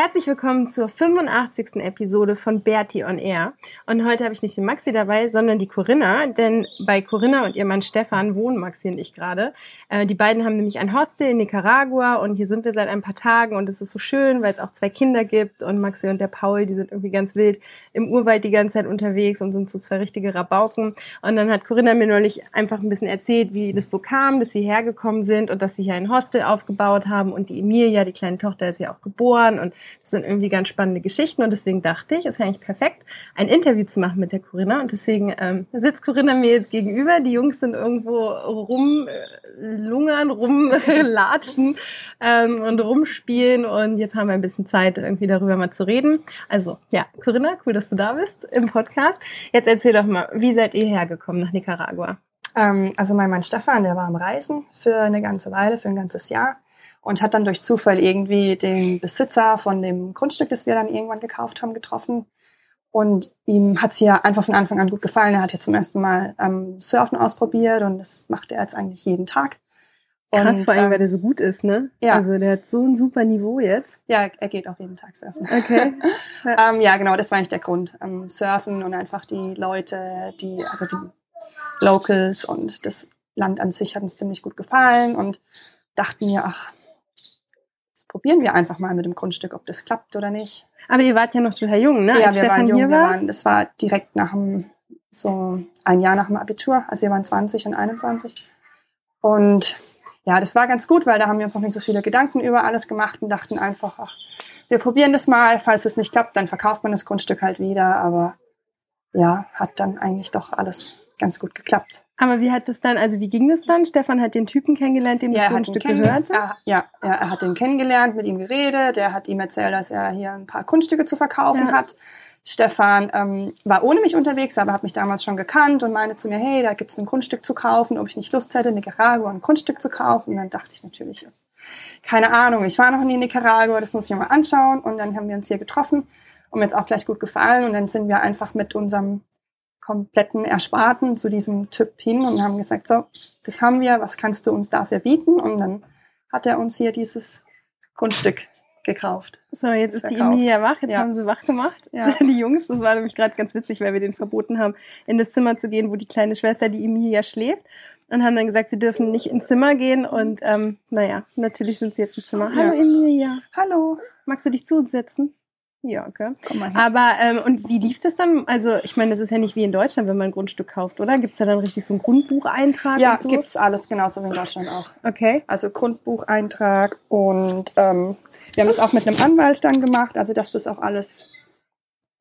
Herzlich willkommen zur 85. Episode von Bertie on Air. Und heute habe ich nicht den Maxi dabei, sondern die Corinna, denn bei Corinna und ihr Mann Stefan wohnen Maxi und ich gerade. Äh, die beiden haben nämlich ein Hostel in Nicaragua und hier sind wir seit ein paar Tagen und es ist so schön, weil es auch zwei Kinder gibt und Maxi und der Paul, die sind irgendwie ganz wild im Urwald die ganze Zeit unterwegs und sind so zwei richtige Rabauken. Und dann hat Corinna mir neulich einfach ein bisschen erzählt, wie das so kam, dass sie hergekommen sind und dass sie hier ein Hostel aufgebaut haben und die Emilia, die kleine Tochter, ist ja auch geboren und das sind irgendwie ganz spannende Geschichten und deswegen dachte ich, ist ja eigentlich perfekt, ein Interview zu machen mit der Corinna und deswegen ähm, sitzt Corinna mir jetzt gegenüber. Die Jungs sind irgendwo rumlungern, rumlatschen ähm, und rumspielen und jetzt haben wir ein bisschen Zeit, irgendwie darüber mal zu reden. Also ja, Corinna, cool, dass du da bist im Podcast. Jetzt erzähl doch mal, wie seid ihr hergekommen nach Nicaragua? Ähm, also mein Mann Stefan, der war am Reisen für eine ganze Weile, für ein ganzes Jahr und hat dann durch Zufall irgendwie den Besitzer von dem Grundstück, das wir dann irgendwann gekauft haben, getroffen. Und ihm hat's hier einfach von Anfang an gut gefallen. Er hat hier zum ersten Mal ähm, Surfen ausprobiert und das macht er jetzt eigentlich jeden Tag. Krass, und, vor allem, ähm, weil der so gut ist, ne? Ja. Also der hat so ein super Niveau jetzt. Ja, er geht auch jeden Tag surfen. Okay. Ja, ähm, ja genau, das war eigentlich der Grund. Ähm, surfen und einfach die Leute, die, also die Locals und das Land an sich hat uns ziemlich gut gefallen und dachten mir, ach, probieren wir einfach mal mit dem Grundstück, ob das klappt oder nicht. Aber ihr wart ja noch total jung, ne? Ja, Als wir Stefan waren jung. Hier war? Wir waren, das war direkt nach dem, so ein Jahr nach dem Abitur. Also wir waren 20 und 21. Und ja, das war ganz gut, weil da haben wir uns noch nicht so viele Gedanken über alles gemacht und dachten einfach, ach, wir probieren das mal. Falls es nicht klappt, dann verkauft man das Grundstück halt wieder. Aber ja, hat dann eigentlich doch alles ganz gut geklappt. Aber wie hat das dann, also wie ging das dann? Stefan hat den Typen kennengelernt, dem ja, das Grundstück gehörte? Er, ja, er, er, hat den kennengelernt, mit ihm geredet, er hat ihm erzählt, dass er hier ein paar Grundstücke zu verkaufen ja. hat. Stefan ähm, war ohne mich unterwegs, aber hat mich damals schon gekannt und meinte zu mir, hey, da gibt's ein Grundstück zu kaufen, ob ich nicht Lust hätte, in Nicaragua ein Grundstück zu kaufen. Und dann dachte ich natürlich, keine Ahnung, ich war noch nie in Nicaragua, das muss ich mir mal anschauen. Und dann haben wir uns hier getroffen und mir jetzt auch gleich gut gefallen. Und dann sind wir einfach mit unserem kompletten Ersparten zu diesem Typ hin und haben gesagt, so, das haben wir, was kannst du uns dafür bieten? Und dann hat er uns hier dieses Grundstück gekauft. So, jetzt ist verkauft. die Emilia wach, jetzt ja. haben sie wach gemacht. Ja. Die Jungs, das war nämlich gerade ganz witzig, weil wir den verboten haben, in das Zimmer zu gehen, wo die kleine Schwester, die Emilia, schläft. Und haben dann gesagt, sie dürfen nicht ins Zimmer gehen. Und ähm, naja, natürlich sind sie jetzt im Zimmer. Hallo ja. Emilia. Hallo. Magst du dich zu uns setzen? Ja, okay. Komm mal. Aber ähm, und wie lief das dann? Also ich meine, das ist ja nicht wie in Deutschland, wenn man ein Grundstück kauft, oder? Gibt's da dann richtig so einen Grundbucheintrag? Ja, und so? gibt's alles genauso wie in Deutschland auch. Okay. Also Grundbucheintrag und ähm, wir haben das auch mit einem Anwalt dann gemacht, also dass das auch alles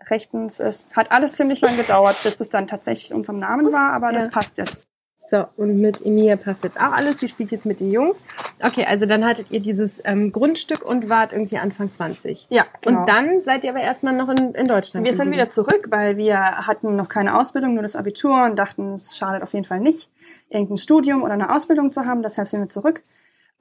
rechtens ist. Hat alles ziemlich lang gedauert, bis das dann tatsächlich in unserem Namen war, aber ja. das passt jetzt. So, und mit Emilia passt jetzt auch alles. Die spielt jetzt mit den Jungs. Okay, also dann hattet ihr dieses ähm, Grundstück und wart irgendwie Anfang 20. Ja, genau. Und dann seid ihr aber erstmal noch in, in Deutschland. Wir sind wieder zurück, weil wir hatten noch keine Ausbildung, nur das Abitur und dachten, es schadet auf jeden Fall nicht, irgendein Studium oder eine Ausbildung zu haben. Deshalb sind wir zurück.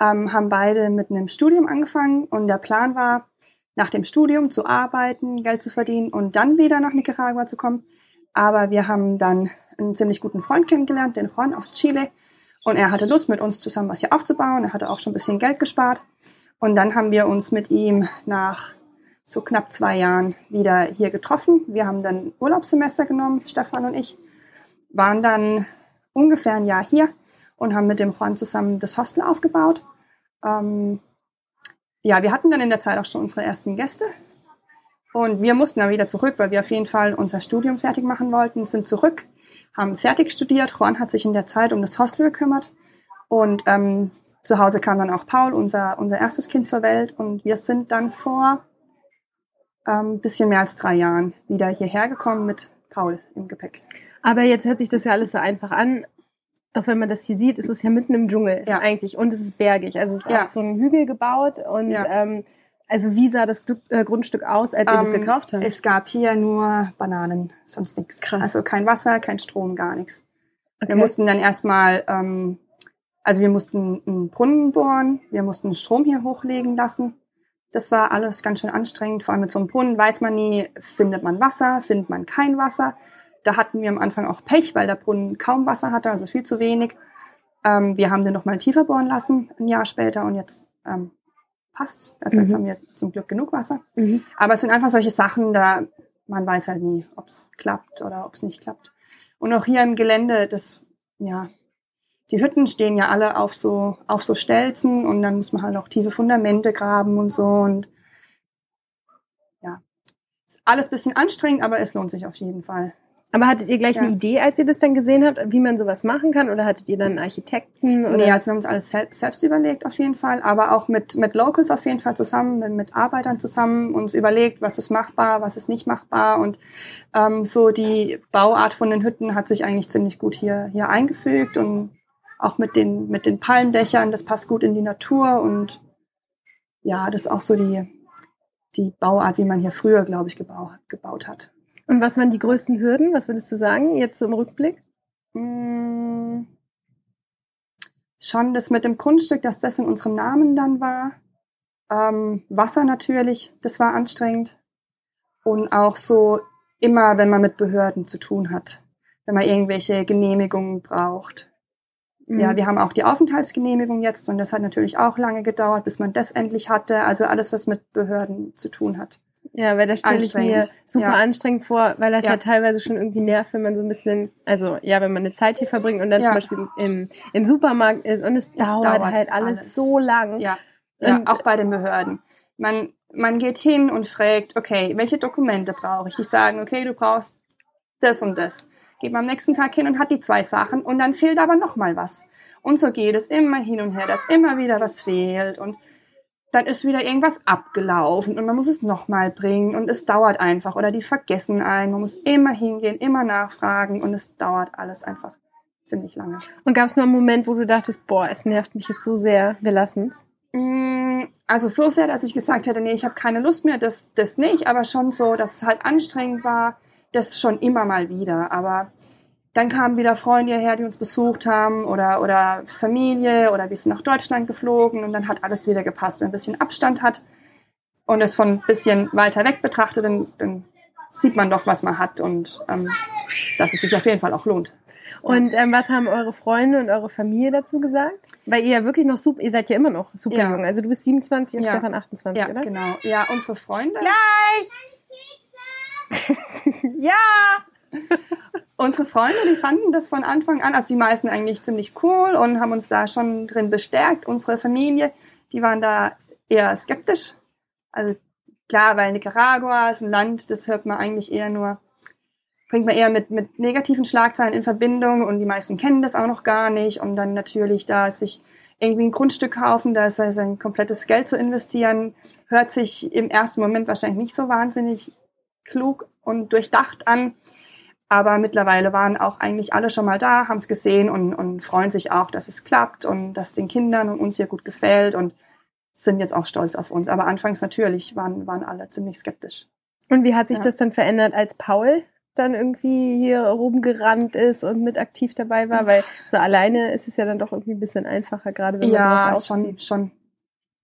Ähm, haben beide mit einem Studium angefangen und der Plan war, nach dem Studium zu arbeiten, Geld zu verdienen und dann wieder nach Nicaragua zu kommen. Aber wir haben dann einen ziemlich guten Freund kennengelernt, den Juan aus Chile. Und er hatte Lust, mit uns zusammen was hier aufzubauen. Er hatte auch schon ein bisschen Geld gespart. Und dann haben wir uns mit ihm nach so knapp zwei Jahren wieder hier getroffen. Wir haben dann Urlaubssemester genommen, Stefan und ich, waren dann ungefähr ein Jahr hier und haben mit dem Juan zusammen das Hostel aufgebaut. Ähm, ja, wir hatten dann in der Zeit auch schon unsere ersten Gäste. Und wir mussten dann wieder zurück, weil wir auf jeden Fall unser Studium fertig machen wollten, sind zurück haben fertig studiert. Juan hat sich in der Zeit um das Hostel gekümmert. Und ähm, zu Hause kam dann auch Paul, unser, unser erstes Kind zur Welt. Und wir sind dann vor ähm, bisschen mehr als drei Jahren wieder hierher gekommen mit Paul im Gepäck. Aber jetzt hört sich das ja alles so einfach an. Doch wenn man das hier sieht, ist es ja mitten im Dschungel Ja. eigentlich und es ist bergig. Also es ist Ja. auf so einen Hügel gebaut und Ja. ähm, also wie sah das äh, Grundstück aus, als ihr das Ähm, gekauft habt? Es gab hier nur Bananen, sonst nichts. Krass. Also kein Wasser, kein Strom, gar nichts. Okay. Wir mussten dann erstmal, ähm, also wir mussten einen Brunnen bohren, wir mussten Strom hier hochlegen lassen. Das war alles ganz schön anstrengend. Vor allem mit so einem Brunnen weiß man nie, findet man Wasser, findet man kein Wasser. Da hatten wir am Anfang auch Pech, weil der Brunnen kaum Wasser hatte, also viel zu wenig. Ähm, wir haben den nochmal tiefer bohren lassen, ein Jahr später, und jetzt ähm, passt's. Also jetzt Mhm. haben wir zum Glück genug Wasser. Mhm. Aber es sind einfach solche Sachen, da man weiß halt nie, ob es klappt oder ob es nicht klappt. Und auch hier im Gelände, das, ja, die Hütten stehen ja alle auf so, auf so Stelzen und dann muss man halt auch tiefe Fundamente graben und so und ja, ist alles bisschen anstrengend, aber es lohnt sich auf jeden Fall. Aber hattet ihr gleich Ja. eine Idee, als ihr das dann gesehen habt, wie man sowas machen kann? Oder hattet ihr dann einen Architekten? Oder? Nee, also wir haben uns alles sel selbst überlegt auf jeden Fall, aber auch mit, mit Locals auf jeden Fall zusammen, mit, mit Arbeitern zusammen uns überlegt, was ist machbar, was ist nicht machbar und ähm, so die Bauart von den Hütten hat sich eigentlich ziemlich gut hier, hier eingefügt und auch mit den, mit den Palmdächern, das passt gut in die Natur und ja, das ist auch so die, die Bauart, wie man hier früher, glaube ich, gebau gebaut hat. Und was waren die größten Hürden? Was würdest du sagen, jetzt so im Rückblick? Mm, Schon das mit dem Grundstück, dass das in unserem Namen dann war. Ähm, Wasser natürlich, das war anstrengend. Und auch so immer, wenn man mit Behörden zu tun hat, wenn man irgendwelche Genehmigungen braucht. Mhm. Ja, wir haben auch die Aufenthaltsgenehmigung jetzt und das hat natürlich auch lange gedauert, bis man das endlich hatte. Also alles, was mit Behörden zu tun hat. Ja, weil das stelle ich mir super ja. anstrengend vor, weil das Ja. ja teilweise schon irgendwie nervt, wenn man so ein bisschen, also ja, wenn man eine Zeit hier verbringt und dann Ja. zum Beispiel im, im Supermarkt ist und es, dauert, dauert halt alles, alles. so lang. Ja, ja Und- auch bei den Behörden. Man, man geht hin und fragt, okay, welche Dokumente brauche ich? Die sagen, okay, du brauchst das und das. Geht man am nächsten Tag hin und hat die zwei Sachen und dann fehlt aber noch mal was. Und so geht es immer hin und her, dass immer wieder was fehlt und dann ist wieder irgendwas abgelaufen und man muss es nochmal bringen und es dauert einfach oder die vergessen einen. Man muss immer hingehen, immer nachfragen und es dauert alles einfach ziemlich lange. Und gab es mal einen Moment, wo du dachtest, boah, es nervt mich jetzt so sehr, wir lassen's? Mm, Also so sehr, dass ich gesagt hätte, nee, ich habe keine Lust mehr, das, das nicht, aber schon so, dass es halt anstrengend war, das schon immer mal wieder. Aber dann kamen wieder Freunde hierher, die uns besucht haben oder, oder Familie oder wir sind nach Deutschland geflogen und dann hat alles wieder gepasst. Wenn ein bisschen Abstand hat und es von ein bisschen weiter weg betrachtet, dann, dann sieht man doch, was man hat und ähm, dass es sich auf jeden Fall auch lohnt. Und ähm, was haben eure Freunde und eure Familie dazu gesagt? Weil ihr ja wirklich noch super, ihr seid ja immer noch super Ja. jung. Also du bist 27 und Ja. Stefan 28, Ja, oder? genau. Ja, unsere Freunde. Ja! Unsere Freunde, die fanden das von Anfang an, also die meisten eigentlich ziemlich cool und haben uns da schon drin bestärkt. Unsere Familie, die waren da eher skeptisch. Also klar, weil Nicaragua ist ein Land, das hört man eigentlich eher nur, bringt man eher mit, mit negativen Schlagzeilen in Verbindung und die meisten kennen das auch noch gar nicht. Und dann natürlich da sich irgendwie ein Grundstück kaufen, da ist also ein komplettes Geld zu investieren, hört sich im ersten Moment wahrscheinlich nicht so wahnsinnig klug und durchdacht an. Aber mittlerweile waren auch eigentlich alle schon mal da, haben es gesehen und, und freuen sich auch, dass es klappt und dass den Kindern und uns hier gut gefällt und sind jetzt auch stolz auf uns. Aber anfangs natürlich waren, waren alle ziemlich skeptisch. Und wie hat sich Ja. das dann verändert, als Paul dann irgendwie hier rumgerannt ist und mit aktiv dabei war? Weil so alleine ist es ja dann doch irgendwie ein bisschen einfacher, gerade wenn man ja, sowas schon, aufzieht. schon.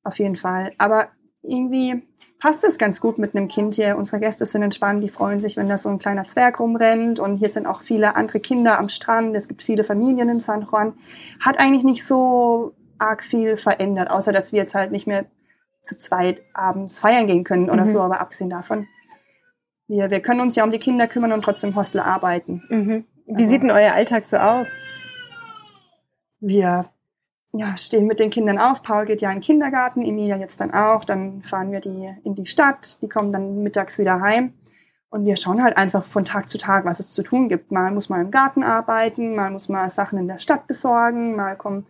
Auf jeden Fall. Aber irgendwie passt es ganz gut mit einem Kind hier. Unsere Gäste sind entspannt, die freuen sich, wenn da so ein kleiner Zwerg rumrennt. Und hier sind auch viele andere Kinder am Strand. Es gibt viele Familien in San Juan. Hat eigentlich nicht so arg viel verändert, außer dass wir jetzt halt nicht mehr zu zweit abends feiern gehen können oder Mhm. so. Aber abgesehen davon, wir, wir können uns ja um die Kinder kümmern und trotzdem Hostel arbeiten. Mhm. Wie Also- sieht denn euer Alltag so aus? wir ja, stehen mit den Kindern auf. Paul geht ja in den Kindergarten, Emilia jetzt dann auch. Dann fahren wir die in die Stadt. Die kommen dann mittags wieder heim. Und wir schauen halt einfach von Tag zu Tag, was es zu tun gibt. Mal muss man im Garten arbeiten, mal muss man Sachen in der Stadt besorgen, mal kommen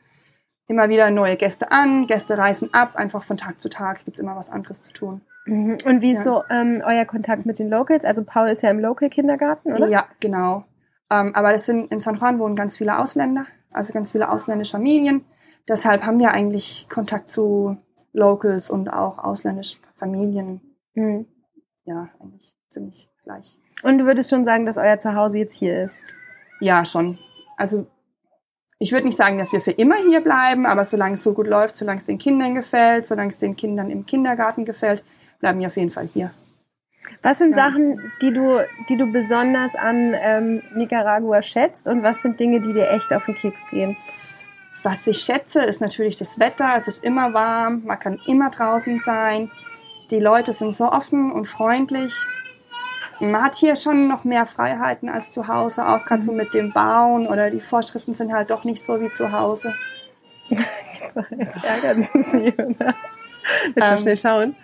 immer wieder neue Gäste an, Gäste reisen ab, einfach von Tag zu Tag gibt's immer was anderes zu tun. Mhm. Und wie ist so ähm, euer Kontakt mit den Locals? Also Paul ist ja im Local-Kindergarten, oder? Ja, genau. Ähm, aber das sind in San Juan wohnen ganz viele Ausländer, also ganz viele ausländische Familien. Deshalb haben wir eigentlich Kontakt zu Locals und auch ausländische Familien. Mhm. Ja, eigentlich ziemlich gleich. Und du würdest schon sagen, dass euer Zuhause jetzt hier ist? Ja, schon. Also ich würde nicht sagen, dass wir für immer hier bleiben, aber solange es so gut läuft, solange es den Kindern gefällt, solange es den Kindern im Kindergarten gefällt, bleiben wir auf jeden Fall hier. Was sind Ja. Sachen, die du, die du besonders an ähm, Nicaragua schätzt und was sind Dinge, die dir echt auf den Keks gehen? Was ich schätze, ist natürlich das Wetter. Es ist immer warm, man kann immer draußen sein. Die Leute sind so offen und freundlich. Man hat hier schon noch mehr Freiheiten als zu Hause, auch gerade so mit dem Bauen oder die Vorschriften sind halt doch nicht so wie zu Hause. Jetzt ärgert es sie, oder? Willst du mal Ähm, schnell schauen?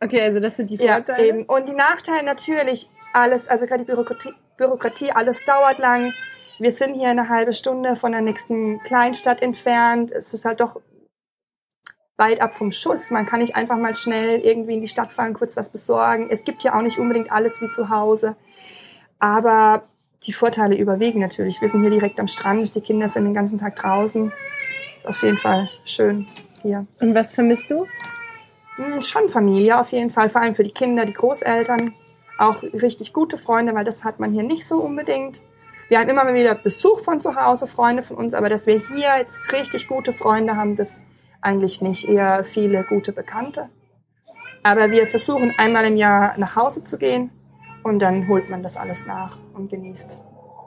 Okay, also das sind die Ja, Vorteile. eben. Und die Nachteile natürlich, alles, also gerade die Bürokratie, Bürokratie, alles dauert lang. Wir sind hier eine halbe Stunde von der nächsten Kleinstadt entfernt. Es ist halt doch weit ab vom Schuss. Man kann nicht einfach mal schnell irgendwie in die Stadt fahren, kurz was besorgen. Es gibt ja auch nicht unbedingt alles wie zu Hause. Aber die Vorteile überwiegen natürlich. Wir sind hier direkt am Strand, die Kinder sind den ganzen Tag draußen. Ist auf jeden Fall schön hier. Und was vermisst du? Hm, Schon Familie auf jeden Fall, vor allem für die Kinder, die Großeltern. Auch richtig gute Freunde, weil das hat man hier nicht so unbedingt. Wir haben immer wieder Besuch von zu Hause, Freunde von uns, aber dass wir hier jetzt richtig gute Freunde haben, das eigentlich nicht. Eher viele gute Bekannte. Aber wir versuchen einmal im Jahr nach Hause zu gehen und dann holt man das alles nach und genießt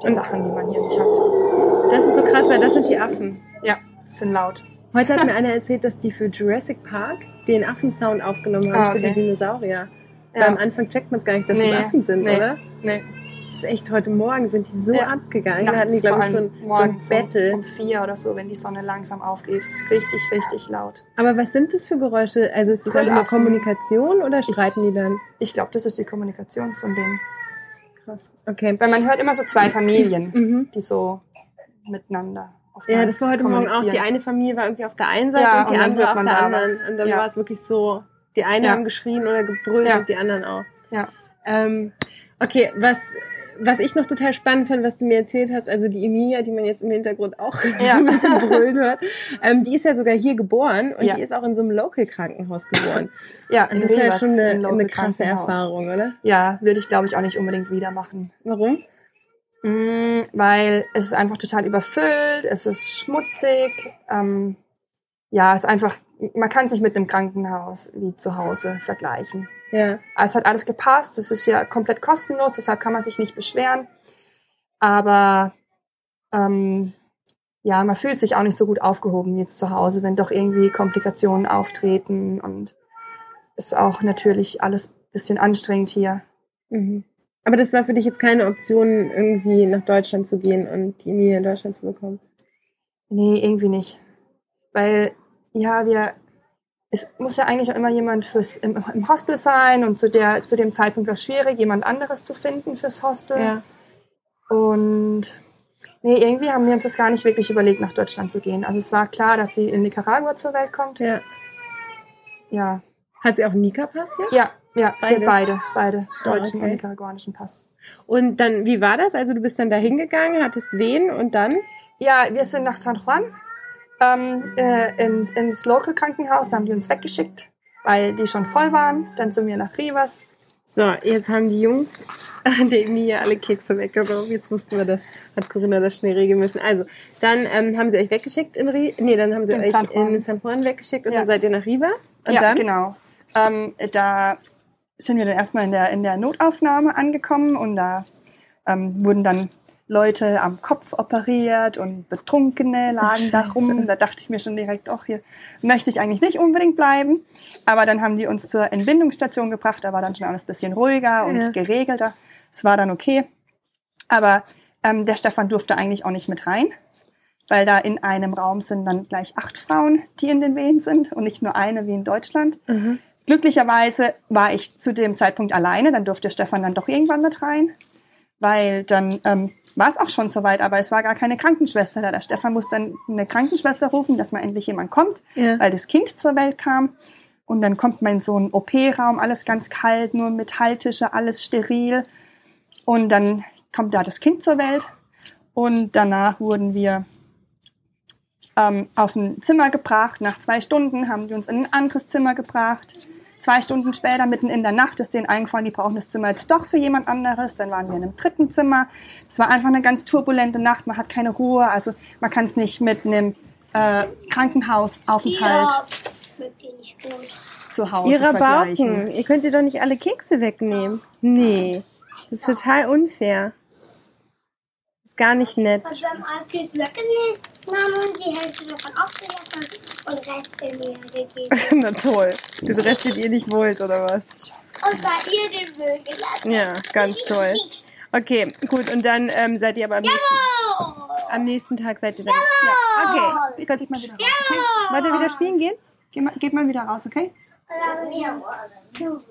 die Und- Sachen, die man hier nicht hat. Das ist so krass, weil das sind die Affen. Ja, sind laut. Heute hat mir einer erzählt, dass die für Jurassic Park den Affensound aufgenommen haben Ah, für die okay. Dinosaurier. Ja. Weil am Anfang checkt man es gar nicht, dass Nee, das Affen sind, nee. oder? Nee. Das ist echt, heute Morgen sind die so Ja. abgegangen. Da hatten die, Nachts glaube ich, so ein, so ein Battle. Um, um vier oder so, wenn die Sonne langsam aufgeht. Richtig, richtig laut. Aber was sind das für Geräusche? Also ist das einfach nur Brüllaffen. Kommunikation oder streiten die dann? Ich glaube, das ist die Kommunikation von denen. Krass. Okay. Weil man hört immer so zwei Familien, Mhm. die so miteinander Ja, das war heute Morgen auch. Die eine Familie war irgendwie auf der einen Seite Ja, und die und andere auf der anderen. was. Und dann Ja. war es wirklich so, die einen Ja. haben geschrien oder gebrüllt und die anderen auch. Ja. Ähm, okay, was, was ich noch total spannend fand, was du mir erzählt hast, also die Emilia, die man jetzt im Hintergrund auch Ja. ein bisschen brüllen hört, ähm, die ist ja sogar hier geboren und Ja. die ist auch in so einem Local-Krankenhaus geboren. Ja, Und in das ist ja schon eine, eine krasse. Erfahrung, oder? Ja, würde ich, glaube ich, auch nicht unbedingt wieder machen. Warum? Mm, weil es ist einfach total überfüllt, es ist schmutzig. Ähm, ja, es ist einfach, man kann sich mit dem Krankenhaus wie zu Hause vergleichen. Ja. Es hat alles gepasst, es ist ja komplett kostenlos, deshalb kann man sich nicht beschweren. Aber ähm, ja, man fühlt sich auch nicht so gut aufgehoben wie jetzt zu Hause, wenn doch irgendwie Komplikationen auftreten und ist auch natürlich alles ein bisschen anstrengend hier. Mhm. Aber das war für dich jetzt keine Option, irgendwie nach Deutschland zu gehen und die Emilia in Deutschland zu bekommen. Nee, irgendwie nicht. Weil, ja, wir, es muss ja eigentlich auch immer jemand fürs, im, im Hostel sein und zu, der, zu dem Zeitpunkt war es schwierig, jemand anderes zu finden fürs Hostel. Ja. Und nee, irgendwie haben wir uns das gar nicht wirklich überlegt, nach Deutschland zu gehen. Also es war klar, dass sie in Nicaragua zur Welt kommt. ja. Ja, Hat sie auch einen Nika-Pass hier? ja, ja, sie hat Beide? beide, beide Ah, deutschen okay. und nicaraguanischen Pass. Und dann, wie war das? Also du bist dann da hingegangen, hattest wen und dann? Ja, wir sind nach San Juan ähm, äh, ins, ins Local Krankenhaus, da haben die uns weggeschickt, weil die schon voll waren. Dann sind wir nach Rivas. So, jetzt haben die Jungs der Emilia alle Kekse weggenommen. Jetzt wussten wir das. Hat Corinna das schnell regeln müssen. Also, dann ähm, haben sie euch weggeschickt in Ri Nee, dann haben sie In euch San in San Juan weggeschickt und Ja. dann seid ihr nach Rivas. Und ja, dann? genau. Ähm, da sind wir dann erstmal in der, in der Notaufnahme angekommen und da ähm, wurden dann Leute am Kopf operiert und Betrunkene lagen da Scheiße. rum. Da dachte ich mir schon direkt, ach, hier möchte ich eigentlich nicht unbedingt bleiben. Aber dann haben die uns zur Entbindungsstation gebracht. Da war dann schon alles ein bisschen ruhiger und Ja. geregelter. Es war dann okay. Aber ähm, der Stefan durfte eigentlich auch nicht mit rein, weil da in einem Raum sind dann gleich acht Frauen, die in den Wehen sind und nicht nur eine wie in Deutschland. Mhm. Glücklicherweise war ich zu dem Zeitpunkt alleine, dann durfte Stefan dann doch irgendwann mit rein, weil dann ähm, war es auch schon soweit, aber es war gar keine Krankenschwester da. Der Stefan musste dann eine Krankenschwester rufen, dass mal endlich jemand kommt, Ja. weil das Kind zur Welt kam. Und dann kommt man in so einen OP-Raum, alles ganz kalt, nur Metalltische, alles steril. Und dann kommt da das Kind zur Welt. Und danach wurden wir ähm, auf ein Zimmer gebracht. Nach zwei Stunden haben die uns in ein anderes Zimmer gebracht. Zwei Stunden später, mitten in der Nacht, ist denen eingefallen, die brauchen das Zimmer jetzt doch für jemand anderes. Dann waren wir in einem dritten Zimmer. Es war einfach eine ganz turbulente Nacht. Man hat keine Ruhe. Also man kann es nicht mit einem äh, Krankenhausaufenthalt Ja, wirklich nicht gut. zu Hause Ihre vergleichen. Bauken. Ihr könnt ihr doch nicht alle Kekse wegnehmen. Nee. Das ist total unfair. Ist gar nicht nett. Also wir haben alles weggenommen und die Hälfte davon aufgegessen und Rest in mir gegeben. Na toll. Den Rest, den ihr nicht wollt, oder was? Und bei ihr den Müll gelassen. Ja, ganz toll. Okay, gut. Und dann ähm, seid ihr aber am nächsten, am nächsten Tag seid ihr dann. Ja, okay. Jetzt geht mal wieder raus, okay? Wollt ihr wieder spielen gehen? Geht mal, geht mal wieder raus, okay? Ganz laut.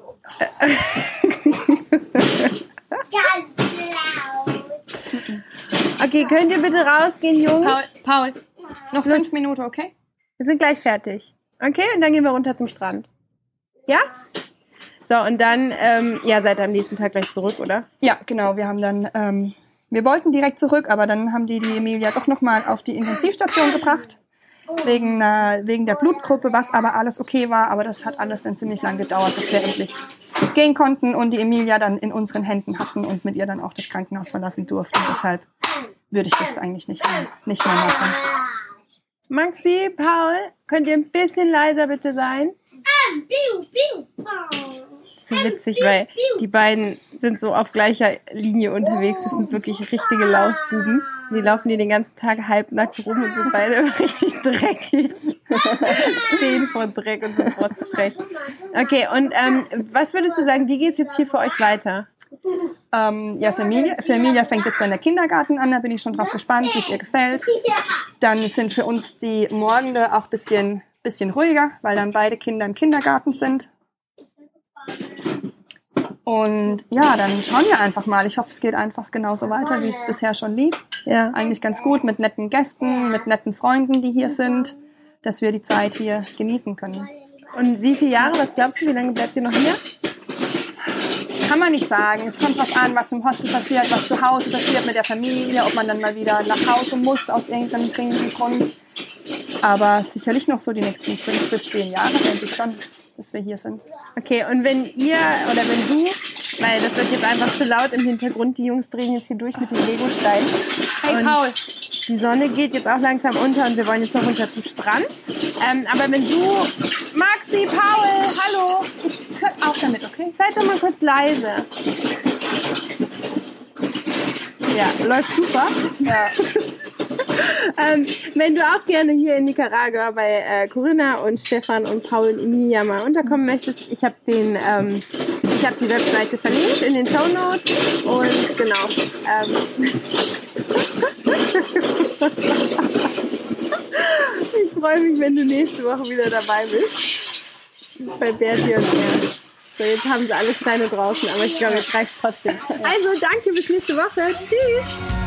Okay, könnt ihr bitte rausgehen, Jungs? Paul, Paul, noch fünf Minuten, okay? Wir sind gleich fertig. Okay, und dann gehen wir runter zum Strand. Ja? So, und dann, ähm, ja, seid ihr am nächsten Tag gleich zurück, oder? Ja, genau. Wir haben dann, ähm, wir wollten direkt zurück, aber dann haben die die Emilia doch nochmal auf die Intensivstation gebracht. Wegen, äh, wegen der Blutgruppe, was aber alles okay war. Aber das hat alles dann ziemlich lang gedauert, bis wir endlich gehen konnten und die Emilia dann in unseren Händen hatten und mit ihr dann auch das Krankenhaus verlassen durften. Deshalb würde ich das eigentlich nicht mehr, nicht mehr machen. Maxi, Paul, könnt ihr ein bisschen leiser bitte sein? Biu, biu, oh. Das ist so witzig, weil die beiden sind so auf gleicher Linie unterwegs. Das sind wirklich richtige Lausbuben. Die laufen hier den ganzen Tag halbnackt rum und sind beide richtig dreckig. Stehen vor Dreck und sind rotzfrech. Okay, und ähm, was würdest du sagen, wie geht's jetzt hier für euch weiter? Ähm, ja, für Emilia fängt jetzt dann der Kindergarten an. Da bin ich schon drauf gespannt, wie es ihr gefällt. Dann sind für uns die Morgende auch bisschen, bisschen ruhiger, weil dann beide Kinder im Kindergarten sind. Und ja, dann schauen wir einfach mal. Ich hoffe, es geht einfach genauso weiter, wie es bisher schon lief. Ja. Eigentlich ganz gut mit netten Gästen, mit netten Freunden, die hier sind, dass wir die Zeit hier genießen können. Und wie viele Jahre, was glaubst du, wie lange bleibt ihr noch hier? Kann man nicht sagen. Es kommt drauf an, was im Hostel passiert, was zu Hause passiert mit der Familie, ob man dann mal wieder nach Hause muss aus irgendeinem dringenden Grund. Aber sicherlich noch so die nächsten fünf bis zehn Jahre, denke ich schon, dass wir hier sind. Okay, und wenn ihr oder wenn du, weil das wird jetzt einfach zu laut im Hintergrund, die Jungs drehen jetzt hier durch mit den Legosteinen. Hey Und Paul, Die Sonne geht jetzt auch langsam unter und wir wollen jetzt noch runter zum Strand. Ähm, aber wenn du, Maxi, Paul, hallo, auf damit, okay? seid doch mal kurz leise. Ja, läuft super. Ja. Ähm, wenn du auch gerne hier in Nicaragua bei äh, Corinna und Stefan und Paul und Emilia mal unterkommen möchtest, ich habe den, ähm, ich habe die Webseite verlinkt in den Show Notes und genau. Ähm, ich freue mich, wenn du nächste Woche wieder dabei bist. Bei Bertie und er. So, jetzt haben sie alle Steine draußen, aber ich glaube, jetzt reicht trotzdem. Also, danke, bis nächste Woche. Tschüss!